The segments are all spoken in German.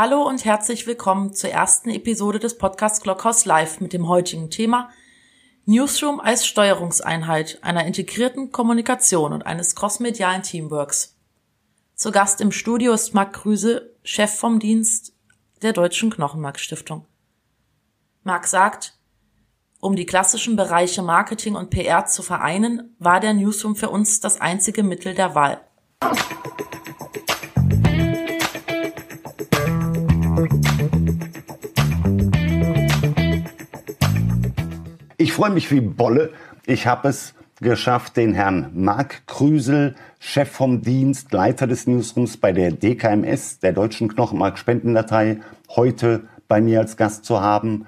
Hallo und herzlich willkommen zur ersten Episode des Podcasts Glockhaus Live mit dem heutigen Thema Newsroom als Steuerungseinheit einer integrierten Kommunikation und eines crossmedialen Teamworks. Zu Gast im Studio ist Marc Krüse, Chef vom Dienst der Deutschen Knochenmarkstiftung. Marc sagt, um die klassischen Bereiche Marketing und PR zu vereinen, war der Newsroom für uns das einzige Mittel der Wahl. Ich freue mich wie Bolle. Ich habe es geschafft, den Herrn Marc Krüsel, Chef vom Dienst, Leiter des Newsrooms bei der DKMS, der Deutschen Knochenmark-Spendendatei, heute bei mir als Gast zu haben.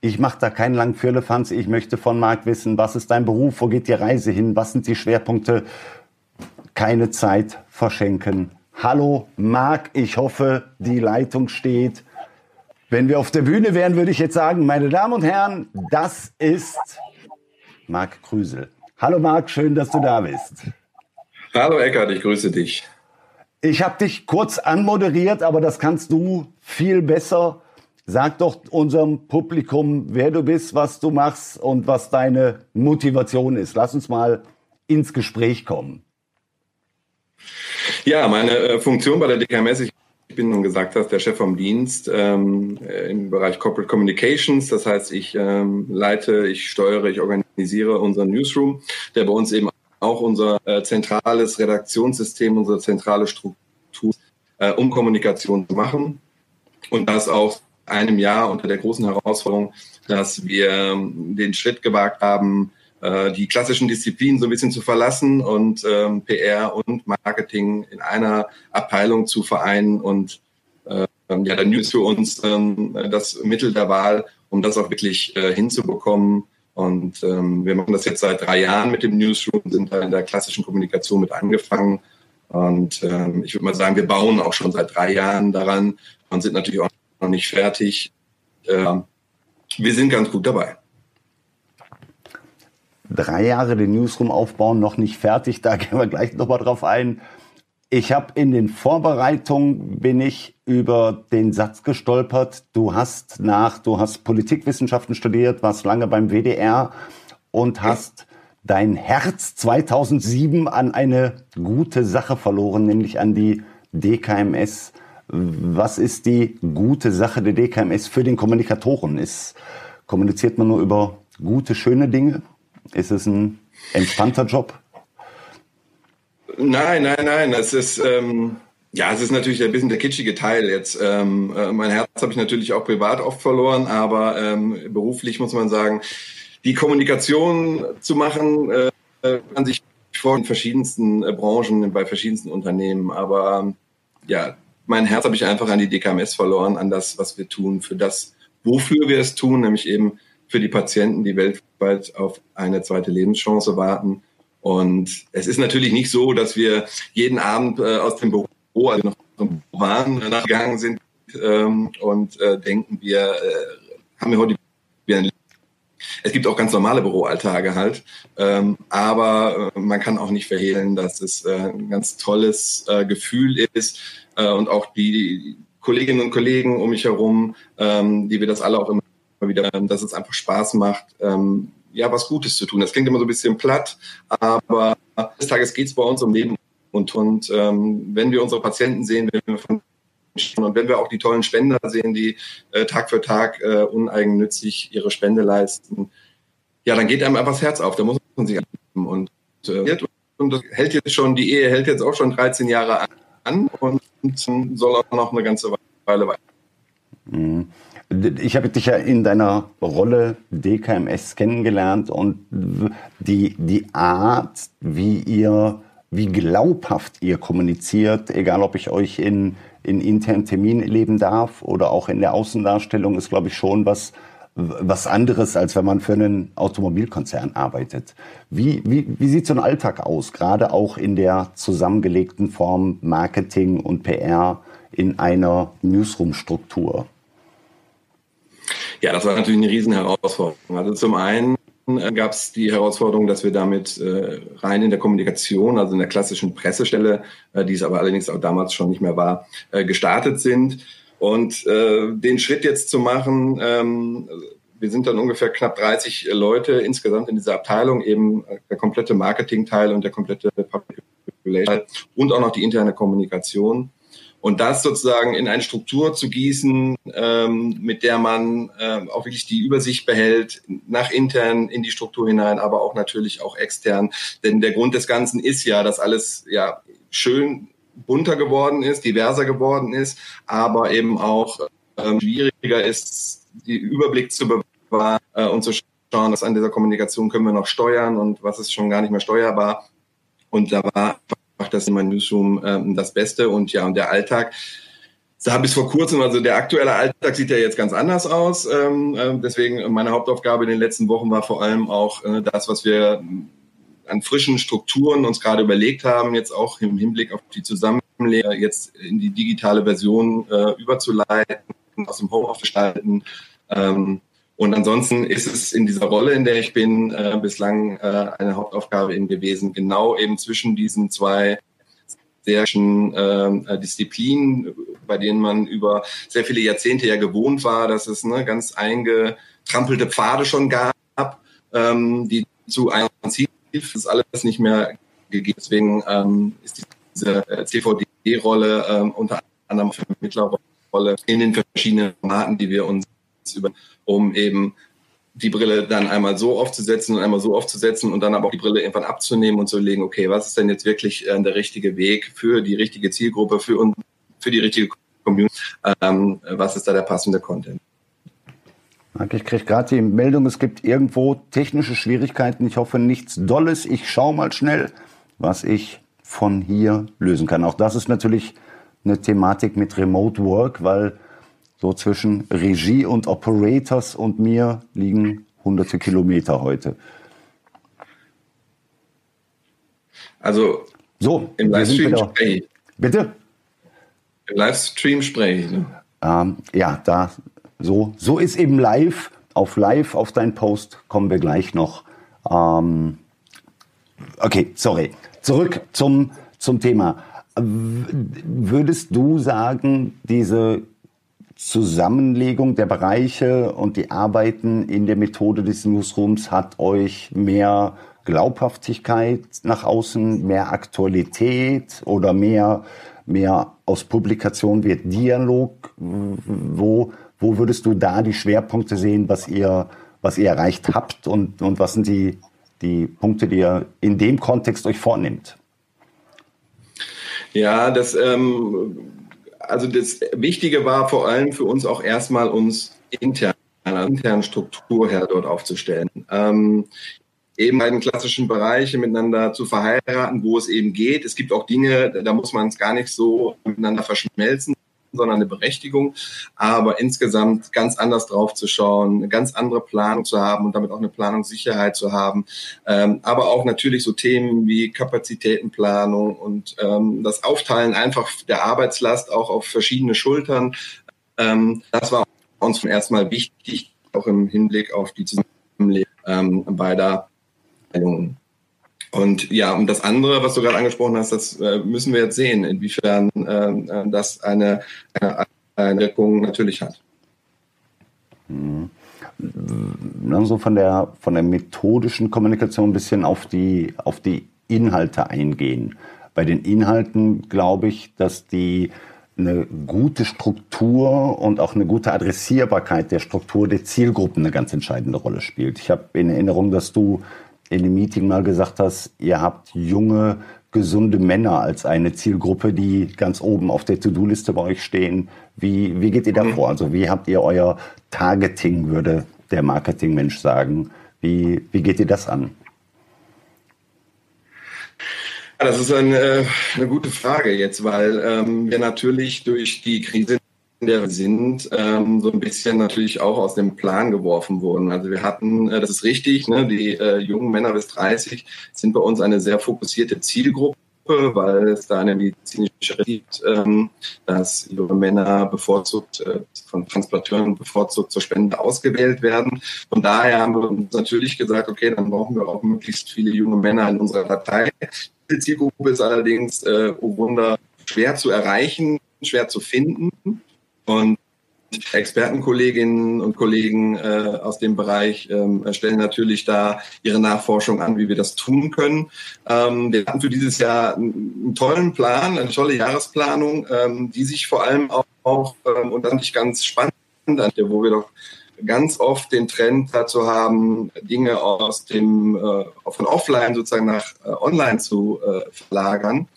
Ich mache da keinen langen Firlefanz. Ich möchte von Marc wissen, was ist dein Beruf, wo geht die Reise hin, was sind die Schwerpunkte? Keine Zeit verschenken. Hallo Marc, ich hoffe, die Leitung steht. Wenn wir auf der Bühne wären, würde ich jetzt sagen, meine Damen und Herren, das ist Marc Krüsel. Hallo Marc, schön, dass du da bist. Hallo Eckart, ich grüße dich. Ich habe dich kurz anmoderiert, aber das kannst du viel besser. Sag doch unserem Publikum, wer du bist, was du machst und was deine Motivation ist. Lass uns mal ins Gespräch kommen. Ja, meine äh, Funktion bei der DKMS, ich ich bin, nun gesagt hast, der Chef vom Dienst ähm, im Bereich Corporate Communications. Das heißt, ich ähm, leite, ich steuere, ich organisiere unseren Newsroom, der bei uns eben auch unser äh, zentrales Redaktionssystem, unsere zentrale Struktur, äh, um Kommunikation zu machen. Und das auch einem Jahr unter der großen Herausforderung, dass wir ähm, den Schritt gewagt haben, äh, die klassischen Disziplinen so ein bisschen zu verlassen und ähm, PR und Marketing in einer Abteilung zu vereinen und äh, ja, der News für uns ähm, das Mittel der Wahl, um das auch wirklich äh, hinzubekommen. Und ähm, wir machen das jetzt seit drei Jahren mit dem Newsroom, sind da in der klassischen Kommunikation mit angefangen. Und ähm, ich würde mal sagen, wir bauen auch schon seit drei Jahren daran und sind natürlich auch noch nicht fertig. Äh, wir sind ganz gut dabei drei Jahre den Newsroom aufbauen, noch nicht fertig. Da gehen wir gleich nochmal drauf ein. Ich habe in den Vorbereitungen bin ich über den Satz gestolpert. Du hast nach, du hast Politikwissenschaften studiert, warst lange beim WDR und hast dein Herz 2007 an eine gute Sache verloren, nämlich an die DKMS. Was ist die gute Sache der DKMS für den Kommunikatoren? Ist, kommuniziert man nur über gute, schöne Dinge? Ist es ein entspannter Job? Nein, nein, nein. Es ist, ähm, ja, es ist natürlich ein bisschen der kitschige Teil jetzt. Ähm, äh, mein Herz habe ich natürlich auch privat oft verloren, aber ähm, beruflich muss man sagen, die Kommunikation zu machen, äh, kann sich vor in verschiedensten äh, Branchen, bei verschiedensten Unternehmen. Aber ja, mein Herz habe ich einfach an die DKMS verloren, an das, was wir tun, für das, wofür wir es tun, nämlich eben für die Patienten, die weltweit auf eine zweite Lebenschance warten. Und es ist natürlich nicht so, dass wir jeden Abend äh, aus dem Büro, also noch waren, gegangen sind ähm, und äh, denken, wir äh, haben wir heute es gibt auch ganz normale Büroalltage halt, ähm, aber äh, man kann auch nicht verhehlen, dass es äh, ein ganz tolles äh, Gefühl ist äh, und auch die Kolleginnen und Kollegen um mich herum, ähm, die wir das alle auch immer wieder, dass es einfach Spaß macht, ähm, ja, was Gutes zu tun. Das klingt immer so ein bisschen platt, aber des Tages geht es bei uns um Leben und, und ähm, wenn wir unsere Patienten sehen, wenn wir von und wenn wir auch die tollen Spender sehen, die äh, Tag für Tag äh, uneigennützig ihre Spende leisten, ja, dann geht einem einfach das Herz auf. Da muss man sich und, äh, und das hält jetzt schon, die Ehe hält jetzt auch schon 13 Jahre an und, und soll auch noch eine ganze Weile weiter. Mhm ich habe dich ja in deiner Rolle DKMS kennengelernt und die, die Art, wie ihr, wie glaubhaft ihr kommuniziert, egal ob ich euch in, in internen Terminen erleben darf oder auch in der Außendarstellung, ist, glaube ich, schon was, was anderes, als wenn man für einen Automobilkonzern arbeitet. Wie, wie, wie sieht so ein Alltag aus, gerade auch in der zusammengelegten Form Marketing und PR in einer Newsroom-Struktur? Ja, das war natürlich eine Riesenherausforderung. Also zum einen äh, gab es die Herausforderung, dass wir damit äh, rein in der Kommunikation, also in der klassischen Pressestelle, äh, die es aber allerdings auch damals schon nicht mehr war, äh, gestartet sind. Und äh, den Schritt jetzt zu machen, ähm, wir sind dann ungefähr knapp 30 Leute insgesamt in dieser Abteilung, eben der komplette Marketing-Teil und der komplette Public Relation und auch noch die interne Kommunikation. Und das sozusagen in eine Struktur zu gießen, ähm, mit der man äh, auch wirklich die Übersicht behält, nach intern in die Struktur hinein, aber auch natürlich auch extern. Denn der Grund des Ganzen ist ja, dass alles ja schön bunter geworden ist, diverser geworden ist, aber eben auch ähm, schwieriger ist, die Überblick zu bewahren äh, und zu schauen, was an dieser Kommunikation können wir noch steuern und was ist schon gar nicht mehr steuerbar. Und da war macht das Newsroom ähm, das Beste. Und ja, und der Alltag, da bis vor kurzem, also der aktuelle Alltag sieht ja jetzt ganz anders aus. Ähm, äh, deswegen meine Hauptaufgabe in den letzten Wochen war vor allem auch äh, das, was wir an frischen Strukturen uns gerade überlegt haben, jetzt auch im Hinblick auf die Zusammenlegung, jetzt in die digitale Version äh, überzuleiten, aus dem Homeoffice gestalten. Ähm, und ansonsten ist es in dieser Rolle, in der ich bin, äh, bislang äh, eine Hauptaufgabe eben gewesen, genau eben zwischen diesen zwei sehr äh, Disziplinen, bei denen man über sehr viele Jahrzehnte ja gewohnt war, dass es ne, ganz eingetrampelte Pfade schon gab, ähm, die zu einem Ziel, das ist alles nicht mehr gegeben. Deswegen ähm, ist diese äh, CVD-Rolle ähm, unter anderem Vermittlerrolle in den verschiedenen Formaten, die wir uns über um eben die Brille dann einmal so aufzusetzen und einmal so aufzusetzen und dann aber auch die Brille irgendwann abzunehmen und zu legen, okay, was ist denn jetzt wirklich äh, der richtige Weg für die richtige Zielgruppe, für, und, für die richtige Community, ähm, was ist da der passende Content? Ich kriege gerade die Meldung, es gibt irgendwo technische Schwierigkeiten. Ich hoffe nichts Dolles. Ich schaue mal schnell, was ich von hier lösen kann. Auch das ist natürlich eine Thematik mit Remote Work, weil so zwischen Regie und Operators und mir liegen hunderte Kilometer heute. Also so, im Livestream spreche ich. Bitte? Im Livestream spreche ich. Ne? Ähm, ja, da so, so ist eben live. Auf live, auf dein Post kommen wir gleich noch. Ähm, okay, sorry. Zurück zum, zum Thema. Würdest du sagen, diese Zusammenlegung der Bereiche und die Arbeiten in der Methode des Newsrooms hat euch mehr Glaubhaftigkeit nach außen, mehr Aktualität oder mehr, mehr aus Publikation wird Dialog? Wo, wo würdest du da die Schwerpunkte sehen, was ihr, was ihr erreicht habt und, und was sind die, die Punkte, die ihr in dem Kontext euch vornimmt? Ja, das ähm, also das Wichtige war vor allem für uns auch erstmal uns intern, einer internen Struktur her dort aufzustellen. Ähm, eben in klassischen Bereiche miteinander zu verheiraten, wo es eben geht. Es gibt auch Dinge, da muss man es gar nicht so miteinander verschmelzen, sondern eine Berechtigung. Aber insgesamt ganz anders drauf zu schauen, eine ganz andere Planung zu haben und damit auch eine Planungssicherheit zu haben. Ähm, aber auch natürlich so Themen wie Kapazitätenplanung und ähm, das Aufteilen einfach der Arbeitslast auch auf verschiedene Schultern. Ähm, das war uns vom ersten Mal wichtig, auch im Hinblick auf die Zusammenlegung ähm, beider Meinungen. Und ja, und das andere, was du gerade angesprochen hast, das äh, müssen wir jetzt sehen, inwiefern ähm, äh, das eine, eine, eine Wirkung natürlich hat. Mhm. So von der, von der methodischen Kommunikation ein bisschen auf die, auf die Inhalte eingehen. Bei den Inhalten glaube ich, dass die eine gute Struktur und auch eine gute Adressierbarkeit der Struktur der Zielgruppen eine ganz entscheidende Rolle spielt. Ich habe in Erinnerung, dass du in dem Meeting mal gesagt hast, ihr habt junge, gesunde Männer als eine Zielgruppe, die ganz oben auf der To-Do-Liste bei euch stehen. Wie, wie geht ihr da mhm. vor? Also wie habt ihr euer Targeting, würde der Marketingmensch sagen? Wie, wie geht ihr das an? Das ist eine, eine gute Frage jetzt, weil ähm, wir natürlich durch die Krise der sind, ähm, so ein bisschen natürlich auch aus dem Plan geworfen wurden. Also wir hatten, äh, das ist richtig, ne, die äh, jungen Männer bis 30 sind bei uns eine sehr fokussierte Zielgruppe, weil es da eine medizinische gibt, ähm, dass junge Männer bevorzugt äh, von Transplanteuren bevorzugt zur Spende ausgewählt werden. Von daher haben wir uns natürlich gesagt, okay, dann brauchen wir auch möglichst viele junge Männer in unserer Partei. Die Zielgruppe ist allerdings, äh, oh Wunder, schwer zu erreichen, schwer zu finden. Und Expertenkolleginnen und Kollegen äh, aus dem Bereich ähm, stellen natürlich da ihre Nachforschung an, wie wir das tun können. Ähm, wir hatten für dieses Jahr einen tollen Plan, eine tolle Jahresplanung, ähm, die sich vor allem auch, auch ähm, und dann nicht ganz spannend, wo wir doch ganz oft den Trend dazu haben, Dinge aus dem äh, von offline sozusagen nach äh, online zu äh, verlagern,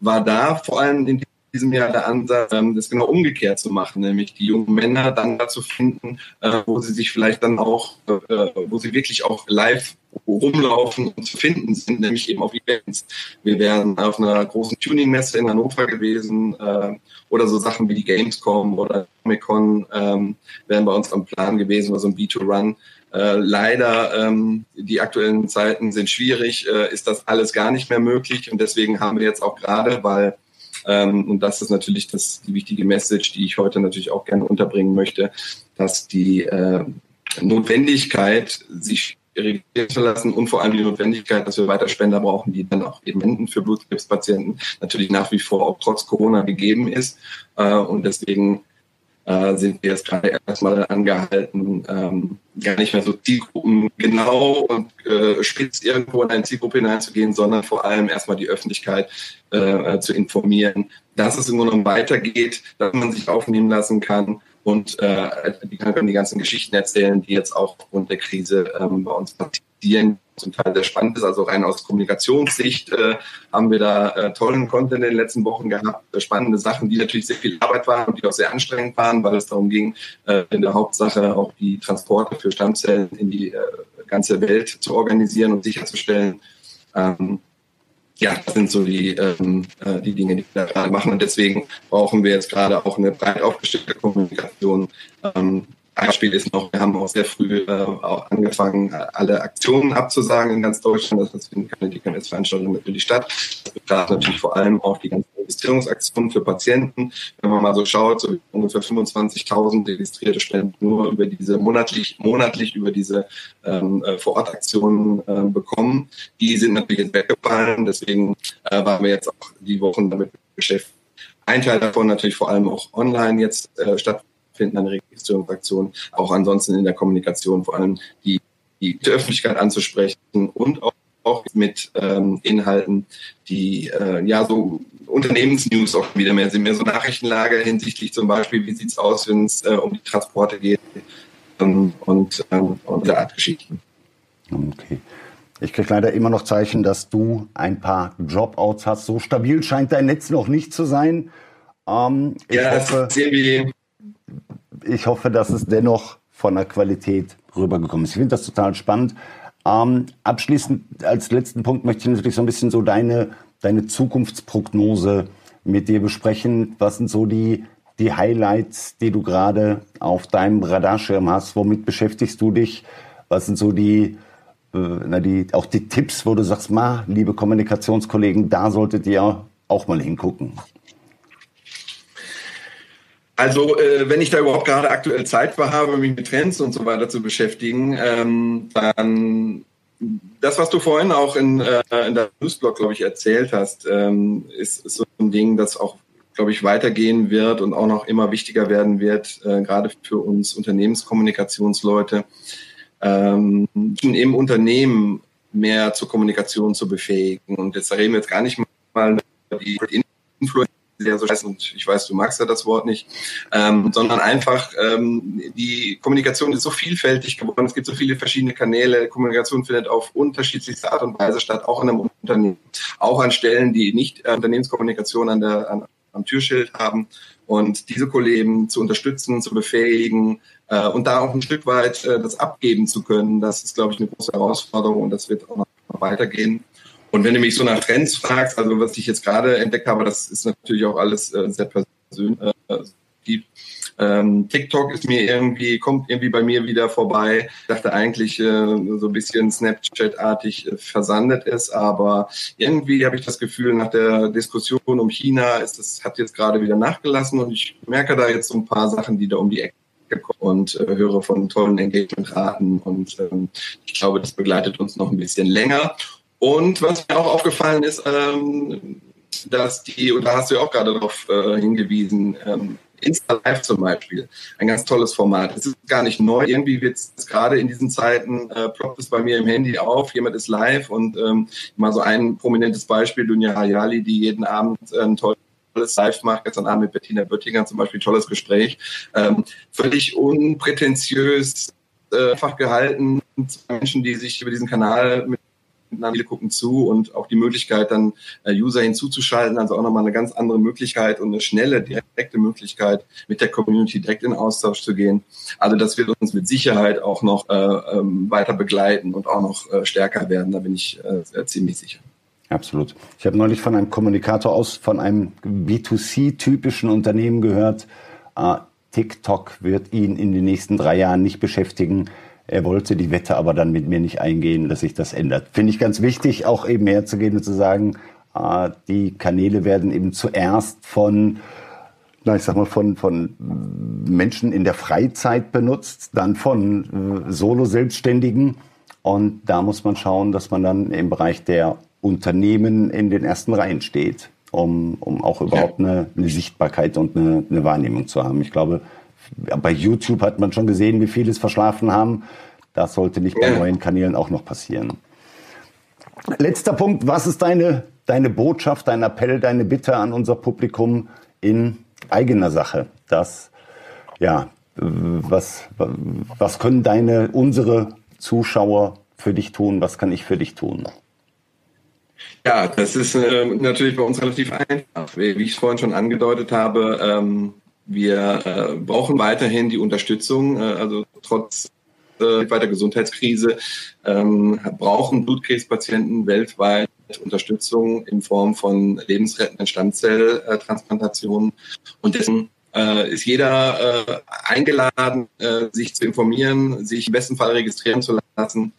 war da vor allem in diesem Jahr der Ansatz, ähm, das genau umgekehrt zu machen, nämlich die jungen Männer dann dazu finden, äh, wo sie sich vielleicht dann auch, äh, wo sie wirklich auch live rumlaufen und zu finden sind, nämlich eben auf Events. Wir wären auf einer großen Tuning-Messe in Hannover gewesen äh, oder so Sachen wie die Gamescom oder Comic-Con ähm, wären bei uns am Plan gewesen oder so ein B2Run. Äh, leider, ähm, die aktuellen Zeiten sind schwierig, äh, ist das alles gar nicht mehr möglich und deswegen haben wir jetzt auch gerade, weil und das ist natürlich das, die wichtige Message, die ich heute natürlich auch gerne unterbringen möchte, dass die äh, Notwendigkeit, sich registrieren zu lassen und vor allem die Notwendigkeit, dass wir weiter Spender brauchen, die dann auch eben enden für Blutkrebspatienten, natürlich nach wie vor auch trotz Corona gegeben ist. Äh, und deswegen äh, sind wir jetzt gerade erstmal angehalten, ähm, gar nicht mehr so Zielgruppen genau und äh, spitz irgendwo in eine Zielgruppe hineinzugehen, sondern vor allem erstmal die Öffentlichkeit äh, zu informieren, dass es im Grunde weitergeht, dass man sich aufnehmen lassen kann und äh, die können die ganzen Geschichten erzählen, die jetzt auch aufgrund der Krise ähm, bei uns passieren zum Teil sehr spannend ist. Also rein aus Kommunikationssicht äh, haben wir da äh, tollen Content in den letzten Wochen gehabt, äh, spannende Sachen, die natürlich sehr viel Arbeit waren und die auch sehr anstrengend waren, weil es darum ging, äh, in der Hauptsache auch die Transporte für Stammzellen in die äh, ganze Welt zu organisieren und sicherzustellen. Ähm, ja, das sind so die, ähm, äh, die Dinge, die wir da machen. Und deswegen brauchen wir jetzt gerade auch eine breit aufgestellte Kommunikation, ähm, Beispiel ist noch, wir haben auch sehr früh äh, auch angefangen, alle Aktionen abzusagen in ganz Deutschland. Das finden keine DKMS-Veranstaltungen natürlich statt. Das betraf natürlich vor allem auch die ganzen Registrierungsaktionen für Patienten. Wenn man mal so schaut, so ungefähr 25.000 registrierte Spenden nur über diese monatlich, monatlich über diese ähm, äh, Vorortaktionen äh, bekommen. Die sind natürlich jetzt weggefallen. Deswegen äh, waren wir jetzt auch die Wochen damit beschäftigt. Ein Teil davon natürlich vor allem auch online jetzt äh, stattfindet finden an Registrierungsaktionen, auch ansonsten in der Kommunikation vor allem die, die Öffentlichkeit anzusprechen und auch, auch mit ähm, Inhalten, die äh, ja so Unternehmensnews auch wieder mehr sind, mehr so Nachrichtenlage hinsichtlich zum Beispiel, wie sieht es aus, wenn es äh, um die Transporte geht ähm, und, ähm, und der Art Geschichten. Okay. Ich kriege leider immer noch Zeichen, dass du ein paar Dropouts hast. So stabil scheint dein Netz noch nicht zu sein. Ähm, ja, hoffe, das ist irgendwie ich hoffe, dass es dennoch von der Qualität rübergekommen ist. Ich finde das total spannend. Ähm, abschließend als letzten Punkt möchte ich natürlich so ein bisschen so deine, deine Zukunftsprognose mit dir besprechen. Was sind so die, die Highlights, die du gerade auf deinem Radarschirm hast? Womit beschäftigst du dich? Was sind so die, äh, na die, auch die Tipps, wo du sagst, ma, liebe Kommunikationskollegen, da solltet ihr auch mal hingucken? Also, äh, wenn ich da überhaupt gerade aktuell Zeit für habe, mich mit Trends und so weiter zu beschäftigen, ähm, dann das, was du vorhin auch in, äh, in der Newsblog, glaube ich, erzählt hast, ähm, ist, ist so ein Ding, das auch, glaube ich, weitergehen wird und auch noch immer wichtiger werden wird, äh, gerade für uns Unternehmenskommunikationsleute, ähm, im Unternehmen mehr zur Kommunikation zu befähigen. Und jetzt reden wir jetzt gar nicht mal über die Influencer sehr so scheiße und ich weiß, du magst ja das Wort nicht, ähm, sondern einfach ähm, die Kommunikation ist so vielfältig geworden, es gibt so viele verschiedene Kanäle, Kommunikation findet auf unterschiedlichste Art und Weise statt, auch in einem Unternehmen, auch an Stellen, die nicht äh, Unternehmenskommunikation an der, an, am Türschild haben. Und diese Kollegen zu unterstützen, zu befähigen äh, und da auch ein Stück weit äh, das abgeben zu können, das ist, glaube ich, eine große Herausforderung und das wird auch noch weitergehen. Und wenn du mich so nach Trends fragst, also was ich jetzt gerade entdeckt habe, das ist natürlich auch alles äh, sehr persönlich. Äh, ähm, TikTok ist mir irgendwie, kommt irgendwie bei mir wieder vorbei. Ich dachte eigentlich äh, so ein bisschen Snapchat-artig äh, versandet ist, aber irgendwie habe ich das Gefühl, nach der Diskussion um China ist das, hat jetzt gerade wieder nachgelassen und ich merke da jetzt so ein paar Sachen, die da um die Ecke kommen und äh, höre von tollen Engagement-Raten und ähm, ich glaube, das begleitet uns noch ein bisschen länger. Und was mir auch aufgefallen ist, ähm, dass die, und da hast du ja auch gerade darauf äh, hingewiesen, ähm, Insta Live zum Beispiel, ein ganz tolles Format. Es ist gar nicht neu. Irgendwie wird es gerade in diesen Zeiten, äh, ploppt es bei mir im Handy auf, jemand ist live und ähm, mal so ein prominentes Beispiel, Dunja Hayali, die jeden Abend ein tolles live macht. Gestern Abend mit Bettina Böttinger zum Beispiel, tolles Gespräch. Ähm, völlig unprätentiös, äh, einfach gehalten. Menschen, die sich über diesen Kanal mit viele gucken zu und auch die Möglichkeit, dann äh, User hinzuzuschalten, also auch nochmal eine ganz andere Möglichkeit und eine schnelle, direkte Möglichkeit, mit der Community direkt in Austausch zu gehen. Also das wird uns mit Sicherheit auch noch äh, ähm, weiter begleiten und auch noch äh, stärker werden, da bin ich äh, ziemlich sicher. Absolut. Ich habe neulich von einem Kommunikator aus, von einem B2C-typischen Unternehmen gehört, äh, TikTok wird ihn in den nächsten drei Jahren nicht beschäftigen. Er wollte die Wette aber dann mit mir nicht eingehen, dass sich das ändert. Finde ich ganz wichtig, auch eben herzugehen und zu sagen, äh, die Kanäle werden eben zuerst von, na, ich sag mal, von, von Menschen in der Freizeit benutzt, dann von äh, Solo-Selbstständigen. Und da muss man schauen, dass man dann im Bereich der Unternehmen in den ersten Reihen steht, um, um auch überhaupt eine, eine Sichtbarkeit und eine, eine Wahrnehmung zu haben. Ich glaube, bei YouTube hat man schon gesehen, wie viele es verschlafen haben. Das sollte nicht bei neuen Kanälen auch noch passieren. Letzter Punkt. Was ist deine, deine Botschaft, dein Appell, deine Bitte an unser Publikum in eigener Sache? Das, ja, was, was können deine, unsere Zuschauer für dich tun? Was kann ich für dich tun? Ja, das ist äh, natürlich bei uns relativ einfach. Wie, ich es vorhin schon angedeutet habe, ähm, wir äh, brauchen weiterhin die Unterstützung, äh, also trotz äh, weiter Gesundheitskrise ähm, brauchen Blutkrebspatienten weltweit Unterstützung in Form von lebensrettenden Stammzelltransplantationen. Und deswegen äh, ist jeder äh, eingeladen, äh, sich zu informieren, sich im besten Fall registrieren zu lassen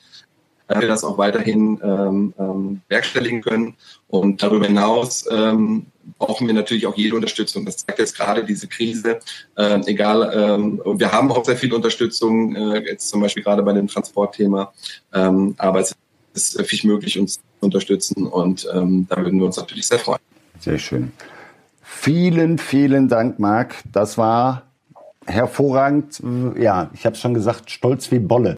dass wir das auch weiterhin ähm, ähm, werkstelligen können. Und darüber hinaus ähm, brauchen wir natürlich auch jede Unterstützung. Das zeigt jetzt gerade diese Krise. Äh, egal, ähm, wir haben auch sehr viel Unterstützung, äh, jetzt zum Beispiel gerade bei dem Transportthema. Ähm, aber es ist wirklich möglich, uns zu unterstützen und ähm, da würden wir uns natürlich sehr freuen. Sehr schön. Vielen, vielen Dank, Marc. Das war hervorragend. Ja, ich habe es schon gesagt, stolz wie Bolle.